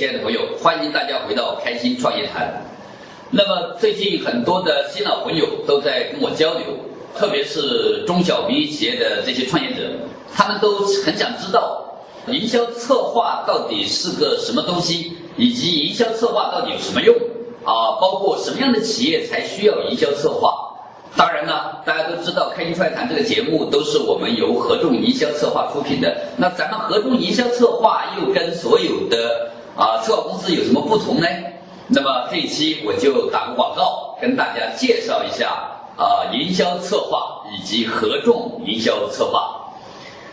亲爱的朋友，欢迎大家回到开心创业谈。那么最近很多的新老朋友都在跟我交流，特别是中小微企业的这些创业者，他们都很想知道营销策划到底是个什么东西，以及营销策划到底有什么用啊？包括什么样的企业才需要营销策划？当然呢，大家都知道《开心创业谈》这个节目都是我们由合众营销策划出品的。那咱们合众营销策划又跟所有的啊策划公司有什么不同呢？那么这一期我就打个广告，跟大家介绍一下啊营销策划以及合众营销策划。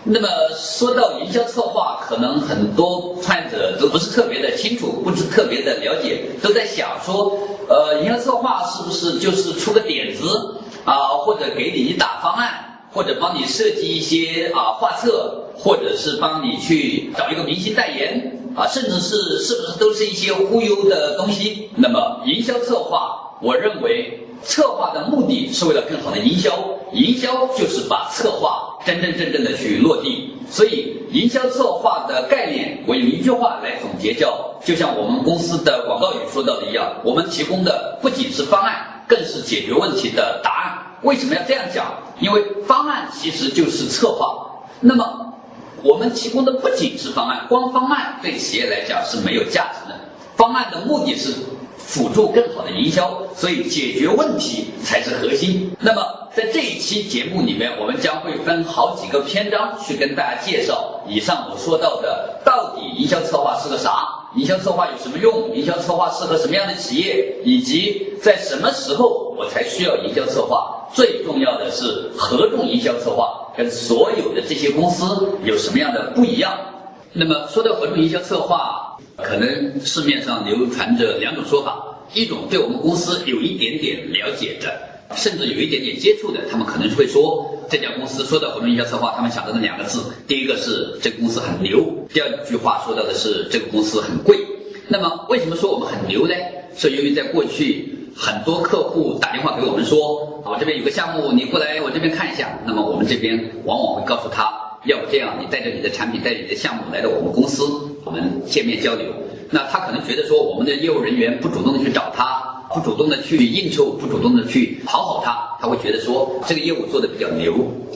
那么说到营销策划，可能很多创业者都不是特别的清楚，不是特别的了解，都在想说，呃，营销策划是不是就是出个点子啊，或者给你打方案，或者帮你设计一些啊画册，或者是帮你去找一个明星代言啊，甚至是是不是都是一些忽悠的东西？那么营销策划，我认为策划的目的是为了更好的营销，营销就是把策划真真正正的去落地。所以营销策划的概念，我用一句话来总结，叫就像我们公司的广告语说到的一样，我们提供的不仅是方案，更是解决问题的答案。为什么要这样讲？因为方案其实就是策划。那么我们提供的不仅是方案，光方案对企业来讲是没有价值的。方案的目的是辅助更好的营销，所以解决问题才是核心。那么在这一期节目里面，我们将会分好几个篇章去跟大家介绍以上我说到的，到底营销策划是个啥？营销策划有什么用？营销策划适合什么样的企业？以及在什么时候我才需要营销策划？最重要的是合众营销策划跟所有的这些公司有什么样的不一样？那么说到合众营销策划，可能市面上流传着两种说法，一种对我们公司有一点点了解的，甚至有一点点接触的，他们可能会说这家公司说到活动营销策划，他们想到的两个字，第一个是这个公司很牛，第二句话说到的是这个公司很贵。那么为什么说我们很牛呢？是由于在过去很多客户打电话给我们说，我这边有个项目，你过来我这边看一下。那么我们这边往往会告诉他，要不这样，你带着你的产品，带着你的项目来到我们公司，我们见面交流。那他可能觉得说，我们的业务人员不主动的去找他，不主动的去应酬，不主动的去讨好他，他会觉得说这个业务做的比较牛。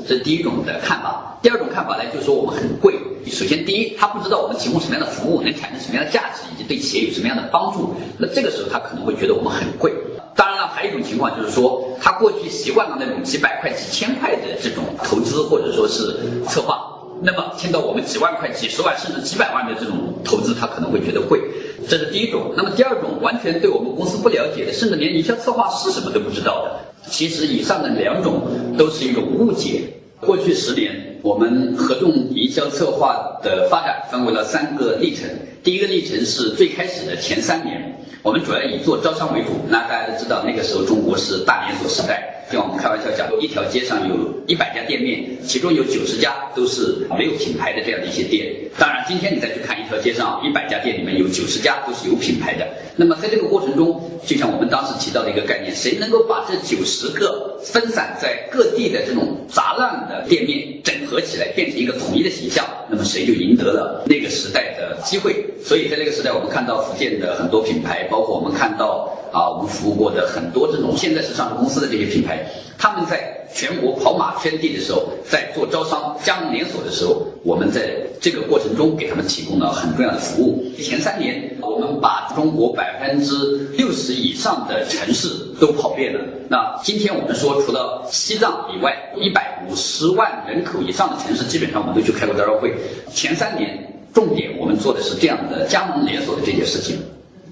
这是第一种的看法。第二种看法呢，就是说我们很贵。首先，第一，他不知道我们提供什么样的服务，能产生什么样的价值，以及对企业有什么样的帮助。那这个时候，他可能会觉得我们很贵。当然了，还有一种情况就是说，他过去习惯了那种几百块、几千块的这种投资或者说是策划，那么听到我们几万块、几十万甚至几百万的这种投资，他可能会觉得贵。这是第一种。那么第二种，完全对我们公司不了解的，甚至连营销策划是什么都不知道的。其实以上的两种都是一种误解。过去十年，我们合众营销策划的发展分为了三个历程。第一个历程是最开始的前三年，我们主要以做招商为主。那大家都知道，那个时候中国是大连锁时代，像我们开玩笑讲，一条街上有一百家店面，其中有九十家都是没有品牌的这样的一些店。当然，今天你再去看一条街上一百家店里面有九十家都是有品牌的。那么在这个过程中，就像我们当时提到的一个概念，谁能够把这九十个分散在各地的这种杂乱的店面整合起来，变成一个统一的形象，那么谁就赢得了那个时代的机会。所以在这个时代，我们看到福建的很多品牌，包括我们看到啊，我们服务过的很多这种现在是上市公司的这些品牌，他们在全国跑马圈地的时候，在做招商、加盟连锁的时候，我们在这个过中给他们提供了很重要的服务。前三年，我们把中国百分之六十以上的城市都跑遍了。那今天我们说，除了西藏以外，一百五十万人口以上的城市，基本上我们都去开过招商会。前三年。重点我们做的是这样的加盟连锁的这件事情，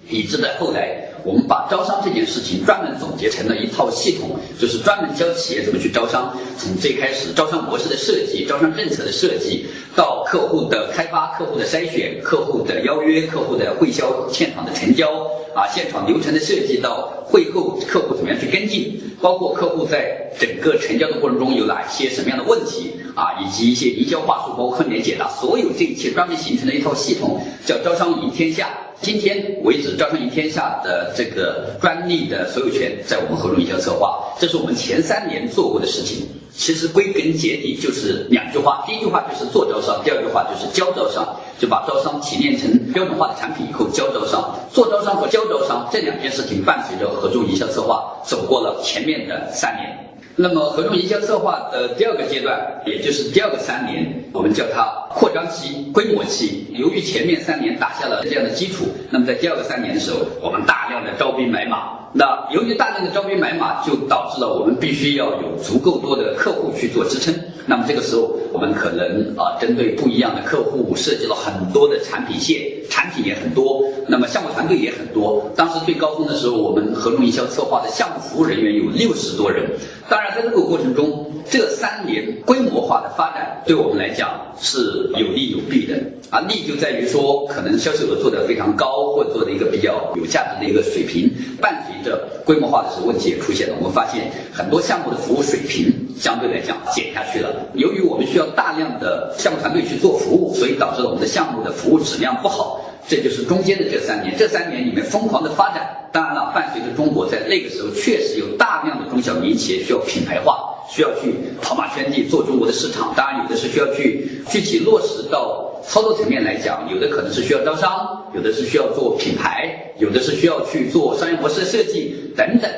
以致在后来，我们把招商这件事情专门总结成了一套系统，就是专门教企业怎么去招商。从最开始招商模式的设计、招商政策的设计，到客户的开发、客户的筛选、客户的邀约、客户的会销、现场的成交啊，现场流程的设计，到会后客户怎么样去跟进，包括客户在整个成交的过程中有哪些什么样的问题。啊，以及一些营销话术，包括困难解答，所有这一切专门形成了一套系统，叫招商赢天下。今天为止，招商赢天下的这个专利的所有权在我们合众营销策划，这是我们前三年做过的事情。其实归根结底就是两句话，第一句话就是做招商，第二句话就是教招商，就把招商提炼成标准化的产品以后教招商。做招商和教招商这两件事情伴随着合众营销策划走过了前面的三年。那么合众营销策划的第二个阶段，也就是第二个三年，我们叫它扩张期、规模期。由于前面三年打下了这样的基础，那么在第二个三年的时候，我们大量的招兵买马。那由于大量的招兵买马，就导致了我们必须要有足够多的客户去做支撑。那么这个时候，我们可能啊，针对不一样的客户，设计了很多的产品线，产品也很多，那么项目团队也很多。当时最高峰的时候，我们合众营销策划的项目服务人员有六十多人。当然，在这个过程中，这三年规模化的发展对我们来讲是有利有弊的。啊，利就在于说，可能销售额做得非常高，或者做的一个比较有价值的一个水平。伴随着规模化的时候，问题也出现了。我们发现很多项目的服务水平相对来讲减下去了。由于我们需要大量的项目团队去做服务，所以导致了我们的项目的服务质量不好。这就是中间的这三年，这三年里面疯狂的发展。当然了，伴随着中国在那个时候确实有大量的中小民营企业需要品牌化，需要去跑马圈地做中国的市场。当然，有的是需要去具体落实到操作层面来讲，有的可能是需要招商，有的是需要做品牌，有的是需要去做商业模式设计等等。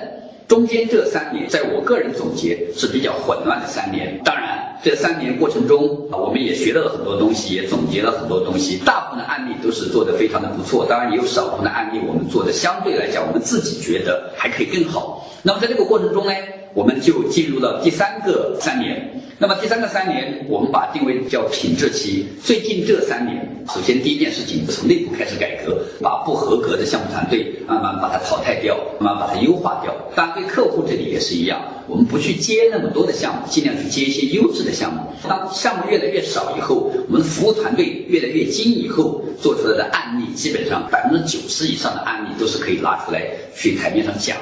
中间这三年，在我个人总结是比较混乱的三年。当然，这三年过程中啊，我们也学到了很多东西，也总结了很多东西。大部分的案例都是做得非常的不错，当然也有少部分的案例我们做的相对来讲，我们自己觉得还可以更好。那么在这个过程中呢，我们就进入了第三个三年。那么第三个三年，我们把定位叫品质期。最近这三年，首先第一件事情，从内部开始改革，把不合格的项目团队慢慢把它淘汰掉，慢慢把它优化掉。当然，对客户这里也是一样，我们不去接那么多的项目，尽量去接一些优质的项目。当项目越来越少以后，我们服务团队越来越精以后，做出来的案例，基本上百分之九十以上的案例都是可以拿出来去台面上讲。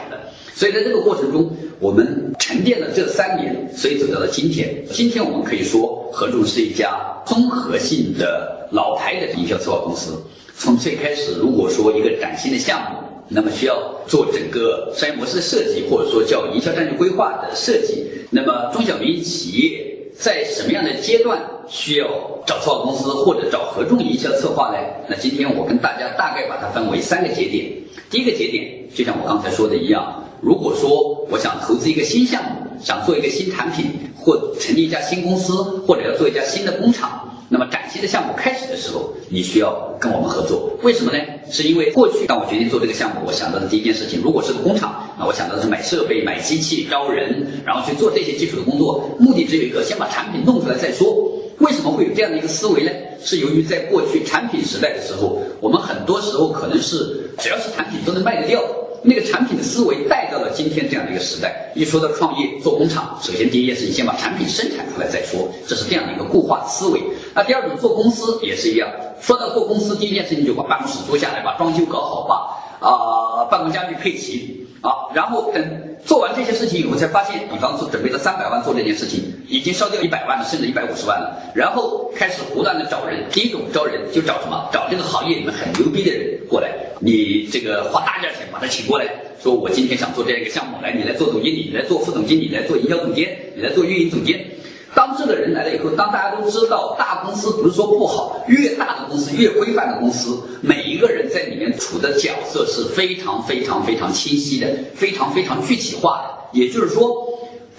所以在这个过程中，我们沉淀了这三年，所以走到了今天。今天我们可以说，合众是一家综合性的老牌的营销策划公司。从最开始，如果说一个崭新的项目，那么需要做整个商业模式的设计，或者说叫营销战略规划的设计。那么中小民营企业在什么样的阶段需要找策划公司或者找合众营销策划呢？那今天我跟大家大概把它分为三个节点。第一个节点，就像我刚才说的一样。如果说我想投资一个新项目，想做一个新产品，或成立一家新公司，或者要做一家新的工厂，那么崭新的项目开始的时候，你需要跟我们合作。为什么呢？是因为过去当我决定做这个项目，我想到的第一件事情，如果是个工厂，那我想到的是买设备、买机器、招人，然后去做这些基础的工作，目的只有一个，先把产品弄出来再说。为什么会有这样的一个思维呢？是由于在过去产品时代的时候，我们很多时候可能是只要是产品都能卖得掉。那个产品的思维带到了今天这样的一个时代。一说到创业做工厂，首先第一件事情先把产品生产出来再说，这是这样的一个固化思维。那第二种做公司也是一样，说到做公司，第一件事情就把办公室租下来，把装修搞好，把啊办公家具配齐啊，然后等做完这些事情以后，才发现，比方说准备了三百万做这件事情，已经烧掉一百万了，甚至一百五十万了，然后开始不断的找人。第一种招人就找什么？找这个行业里面很牛逼的人过来。你这个花大价钱把他请过来，说我今天想做这样一个项目，来你来做总经理，你来做副总经理，你来做营销总监，你来做运营总监。当这个人来了以后，当大家都知道大公司不是说不好，越大的公司越规范的公司，每一个人在里面处的角色是非常非常非常清晰的，非常非常具体化的。也就是说，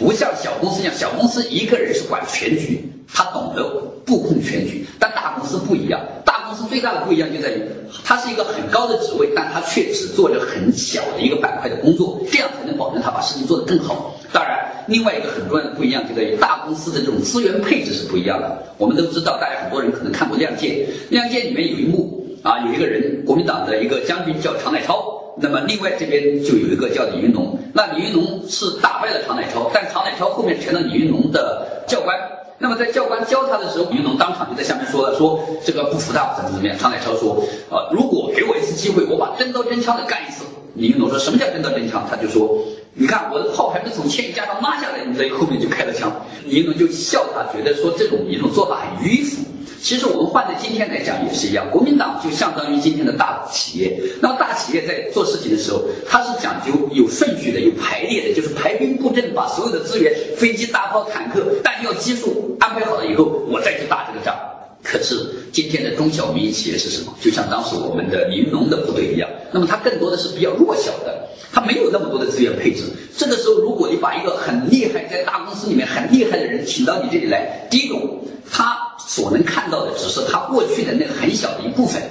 不像小公司一样，小公司一个人是管全局，他懂得布控全局，但大公司不一样。大公司最大的不一样就在于，它是一个很高的职位，但它却只做着很小的一个板块的工作，这样才能保证他把事情做得更好。当然，另外一个很重要的不一样就在于大公司的这种资源配置是不一样的。我们都知道，大家很多人可能看过《亮剑》，《亮剑》里面有一幕啊，有一个人，国民党的一个将军叫常乃超，那么另外这边就有一个叫李云龙，那李云龙是打败了常乃超，但常乃超后面成了李云龙的教官。那么在教官教他的时候，李云龙当场就在下面说了：“说这个不服他怎么怎么样。”常乃超说：“啊，如果给我一次机会，我把真刀真枪的干一次。”李云龙说什么叫真刀真枪？他就说：“你看我的炮还没从千余家上拉下来，你在后面就开了枪。”李云龙就笑他，觉得说这种一种做法很迂腐。其实我们换在今天来讲也是一样，国民党就相当于今天的大企业。那大企业在做事情的时候，它是讲究有顺序的、有排列的，就是排兵布阵，把所有的资源、飞机、大炮、坦克、弹药、基数安排好了以后，我再去打这个仗。可是今天的中小民营企业是什么？就像当时我们的民农的部队一样，那么它更多的是比较弱小的，它没有那么多的资源配置。这个时候，如果你把一个很厉害在大公司里面很厉害的人请到你这里来，第一种他。所能看到的只是他过去的那个很小的一部分，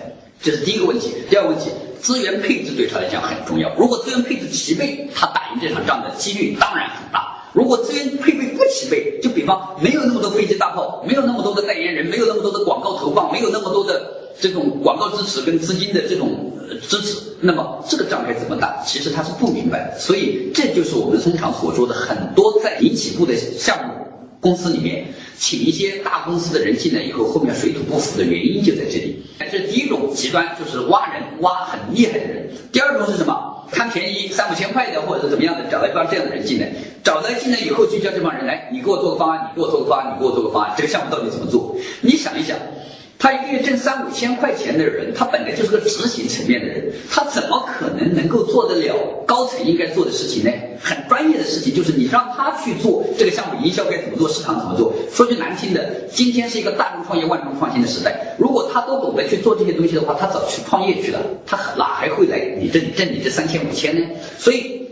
这是第一个问题。第二个问题，资源配置对他来讲很重要。如果资源配置齐备，他打赢这场仗的几率当然很大。如果资源配备不齐备，就比方没有那么多飞机大炮，没有那么多的代言人，没有那么多的广告投放，没有那么多的这种广告支持跟资金的这种支持，那么这个仗该怎么打？其实他是不明白的。所以这就是我们通常所说的很多在民企部的项目。公司里面请一些大公司的人进来以后，后面水土不服的原因就在这里。这是第一种极端，就是挖人挖很厉害的人。第二种是什么？贪便宜三五千块的，或者是怎么样的，找到一帮这样的人进来，找来进来以后，就叫这帮人来，你给我做个方案，你给我做个方案，你给我做个方案，这个项目到底怎么做？你想一想。他一个月挣三五千块钱的人，他本来就是个执行层面的人，他怎么可能能够做得了高层应该做的事情呢？很专业的事情，就是你让他去做这个项目营销该怎么做，市场怎么做。说句难听的，今天是一个大众创业、万众创新的时代，如果他都懂得去做这些东西的话，他早去创业去了，他哪还会来你这里挣你这三千五千呢？所以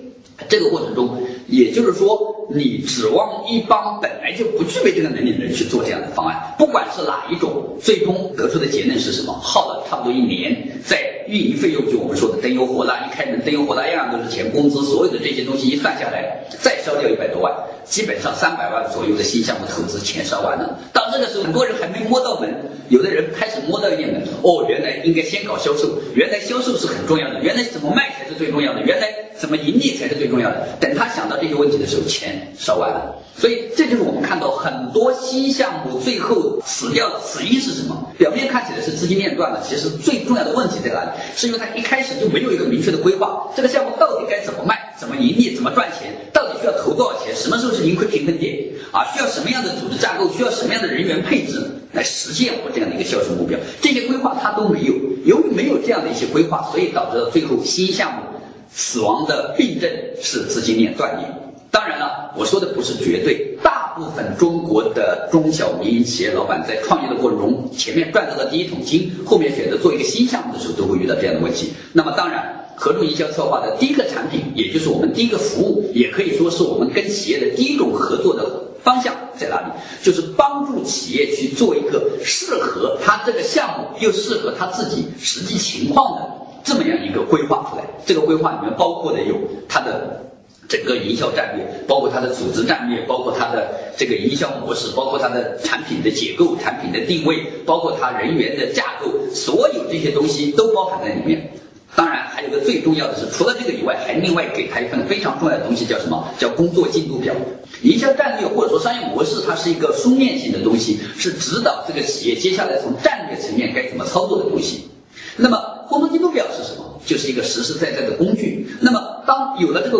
这个过程中。也就是说，你指望一帮本来就不具备这个能力的人去做这样的方案，不管是哪一种，最终得出的结论是什么？耗了差不多一年，在运营费用，就我们说的灯油火蜡，一开门灯油火蜡样样都是钱，工资所有的这些东西一算下来，再烧掉一百多万，基本上三百万左右的新项目投资钱烧完了。到这个时候，很多人还没摸到门，有的人开始摸到一点门，哦，原来应该先搞销售，原来销售是很重要的，原来怎么卖才是最重要的，原来怎么盈利才是最重要的。等他想到。这些问题的时候，钱烧完了，所以这就是我们看到很多新项目最后死掉的死因是什么？表面看起来是资金链断了，其实最重要的问题在哪里？是因为它一开始就没有一个明确的规划，这个项目到底该怎么卖、怎么盈利、怎么赚钱，到底需要投多少钱，什么时候是盈亏平衡点啊？需要什么样的组织架构？需要什么样的人员配置来实现我这样的一个销售目标？这些规划它都没有，由于没有这样的一些规划，所以导致了最后新项目。死亡的病症是资金链断裂。当然了，我说的不是绝对，大部分中国的中小民营企业老板在创业的过程中，前面赚到了第一桶金，后面选择做一个新项目的时候，都会遇到这样的问题。那么，当然，合众营销策划的第一个产品，也就是我们第一个服务，也可以说是我们跟企业的第一种合作的方向在哪里？就是帮助企业去做一个适合他这个项目又适合他自己实际情况的。这么样一个规划出来，这个规划里面包括的有它的整个营销战略，包括它的组织战略，包括它的这个营销模式，包括它的产品的结构、产品的定位，包括它人员的架构，所有这些东西都包含在里面。当然，还有个最重要的是，除了这个以外，还另外给他一份非常重要的东西，叫什么？叫工作进度表。营销战略或者说商业模式，它是一个书面性的东西，是指导这个企业接下来从战略层面该怎么操作的东西。那么，工作进度表是什么？就是一个实实在在的工具。那么，当有了这个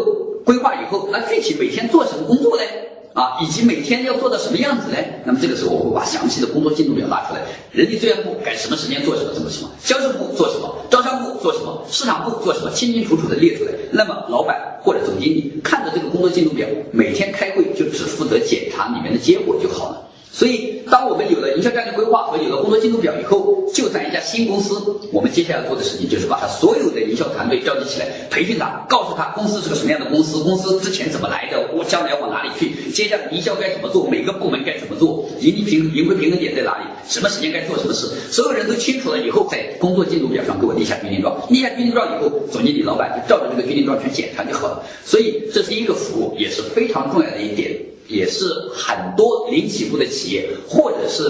规划以后，那具体每天做什么工作呢？啊，以及每天要做到什么样子呢？那么这个时候，我会把详细的工作进度表拿出来。人力资源部该什么时间做什么，什么什么；销售部做什么，招商部做什么，市场部做什么，清清楚楚的列出来。那么，老板或者总经理看着这个工作进度表，每天开会就只负责检查里面的结果就好了。所以，我们有了营销战略规划和有了工作进度表以后，就在一家新公司，我们接下来做的事情就是把他所有的营销团队召集起来，培训他，告诉他公司是个什么样的公司，公司之前怎么来的，我将来往哪里去，接下来营销该怎么做，每个部门该怎么做，盈利平盈亏平衡点在哪里，什么时间该做什么事，所有人都清楚了以后，在工作进度表上给我立下军令状，立下军令状以后，总经理、老板就照着这个军令状去检查就好了。所以，这是一个服务，也是非常重要的一点。也是很多零起步的企业，或者是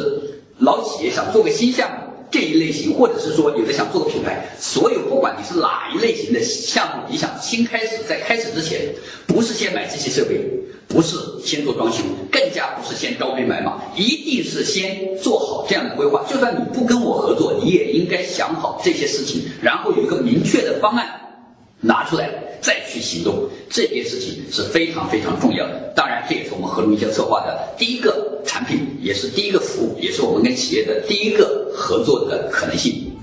老企业想做个新项目这一类型，或者是说有的想做个品牌，所有不管你是哪一类型的项目，你想新开始，在开始之前，不是先买机器设备，不是先做装修，更加不是先招兵买马，一定是先做好这样的规划。就算你不跟我合作，你也应该想好这些事情，然后有一个明确的方案拿出来。再去行动，这件事情是非常非常重要的。当然，这也是我们合众营销策划的第一个产品。也是第一个服务，也是我们跟企业的第一个合作的可能性。